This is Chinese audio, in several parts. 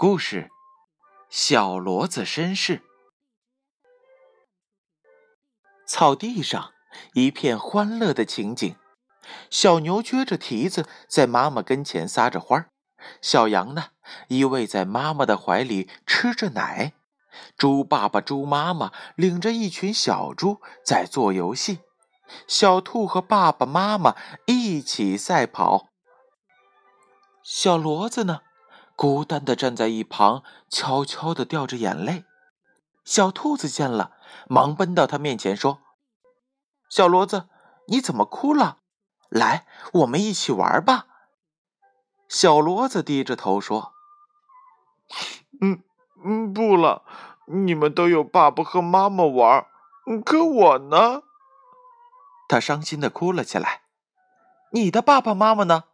故事：小骡子绅士。草地上一片欢乐的情景，小牛撅着蹄子在妈妈跟前撒着欢儿，小羊呢依偎在妈妈的怀里吃着奶，猪爸爸、猪妈妈领着一群小猪在做游戏，小兔和爸爸妈妈一起赛跑。小骡子呢？孤单的站在一旁，悄悄的掉着眼泪。小兔子见了，忙奔到他面前说：“小骡子，你怎么哭了？来，我们一起玩吧。”小骡子低着头说：“嗯嗯，不了，你们都有爸爸和妈妈玩，可我呢？”他伤心的哭了起来。“你的爸爸妈妈呢？”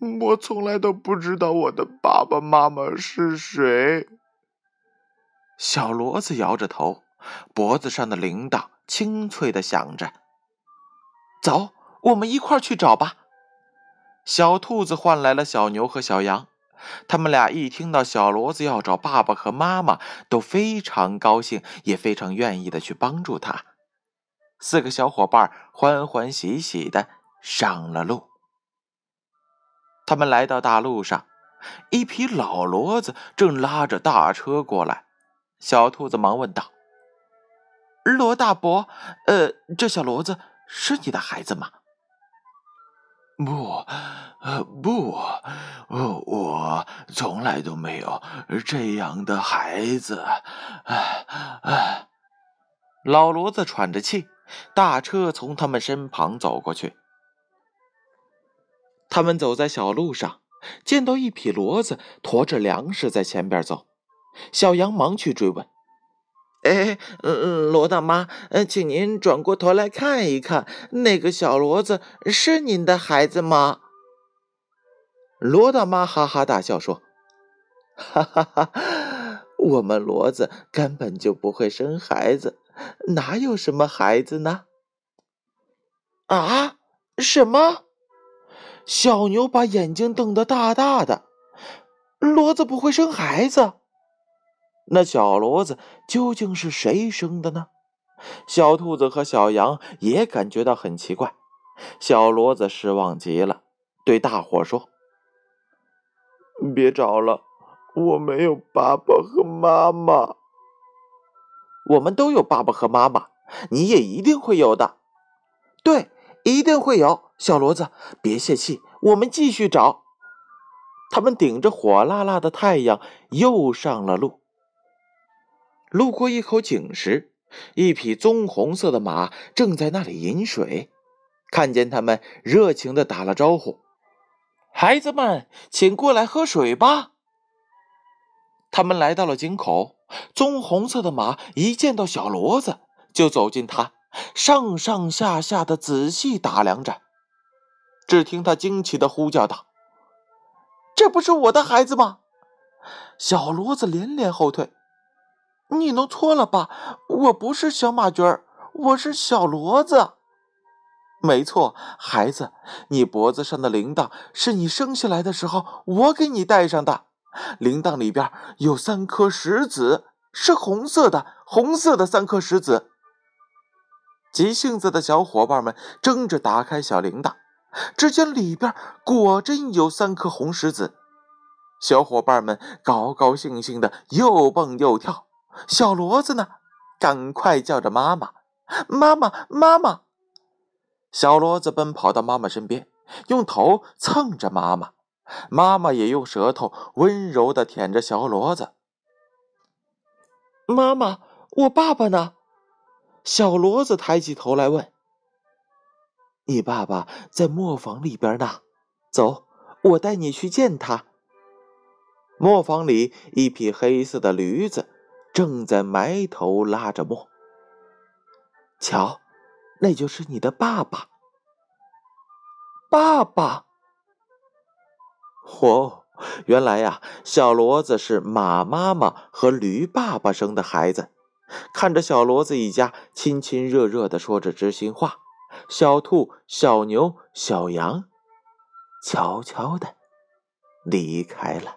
我从来都不知道我的爸爸妈妈是谁。小骡子摇着头，脖子上的铃铛清脆的响着。走，我们一块儿去找吧。小兔子唤来了小牛和小羊，他们俩一听到小骡子要找爸爸和妈妈，都非常高兴，也非常愿意的去帮助他。四个小伙伴欢欢喜喜的上了路。他们来到大路上，一匹老骡子正拉着大车过来。小兔子忙问道：“罗大伯，呃，这小骡子是你的孩子吗？”“不，呃，不，呃，我从来都没有这样的孩子。”唉唉，老骡子喘着气，大车从他们身旁走过去。他们走在小路上，见到一匹骡子驮着粮食在前边走，小羊忙去追问：“哎，嗯罗大妈，请您转过头来看一看，那个小骡子是您的孩子吗？”罗大妈哈哈大笑说：“哈哈哈，我们骡子根本就不会生孩子，哪有什么孩子呢？”啊？什么？小牛把眼睛瞪得大大的，骡子不会生孩子，那小骡子究竟是谁生的呢？小兔子和小羊也感觉到很奇怪。小骡子失望极了，对大伙说：“别找了，我没有爸爸和妈妈。我们都有爸爸和妈妈，你也一定会有的。对，一定会有。”小骡子，别泄气，我们继续找。他们顶着火辣辣的太阳，又上了路。路过一口井时，一匹棕红色的马正在那里饮水。看见他们，热情的打了招呼：“孩子们，请过来喝水吧。”他们来到了井口，棕红色的马一见到小骡子，就走近它，上上下下的仔细打量着。只听他惊奇的呼叫道：“这不是我的孩子吗？”小骡子连连后退：“你弄错了吧？我不是小马驹儿，我是小骡子。没错，孩子，你脖子上的铃铛是你生下来的时候我给你戴上的，铃铛里边有三颗石子，是红色的，红色的三颗石子。”急性子的小伙伴们争着打开小铃铛。只见里边果真有三颗红石子，小伙伴们高高兴兴的又蹦又跳。小骡子呢，赶快叫着妈妈，妈妈，妈妈！小骡子奔跑到妈妈身边，用头蹭着妈妈，妈妈也用舌头温柔的舔着小骡子。妈妈，我爸爸呢？小骡子抬起头来问。你爸爸在磨坊里边呢，走，我带你去见他。磨坊里，一匹黑色的驴子正在埋头拉着磨。瞧，那就是你的爸爸。爸爸，哦，原来呀，小骡子是马妈妈和驴爸爸生的孩子。看着小骡子一家亲亲热热的说着知心话。小兔、小牛、小羊，悄悄的离开了。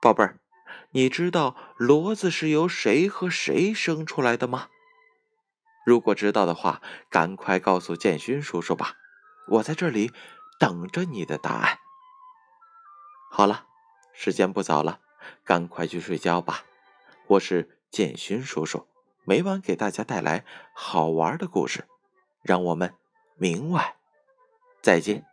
宝贝儿，你知道骡子是由谁和谁生出来的吗？如果知道的话，赶快告诉建勋叔叔吧，我在这里等着你的答案。好了，时间不早了，赶快去睡觉吧。我是建勋叔叔，每晚给大家带来好玩的故事，让我们明晚再见。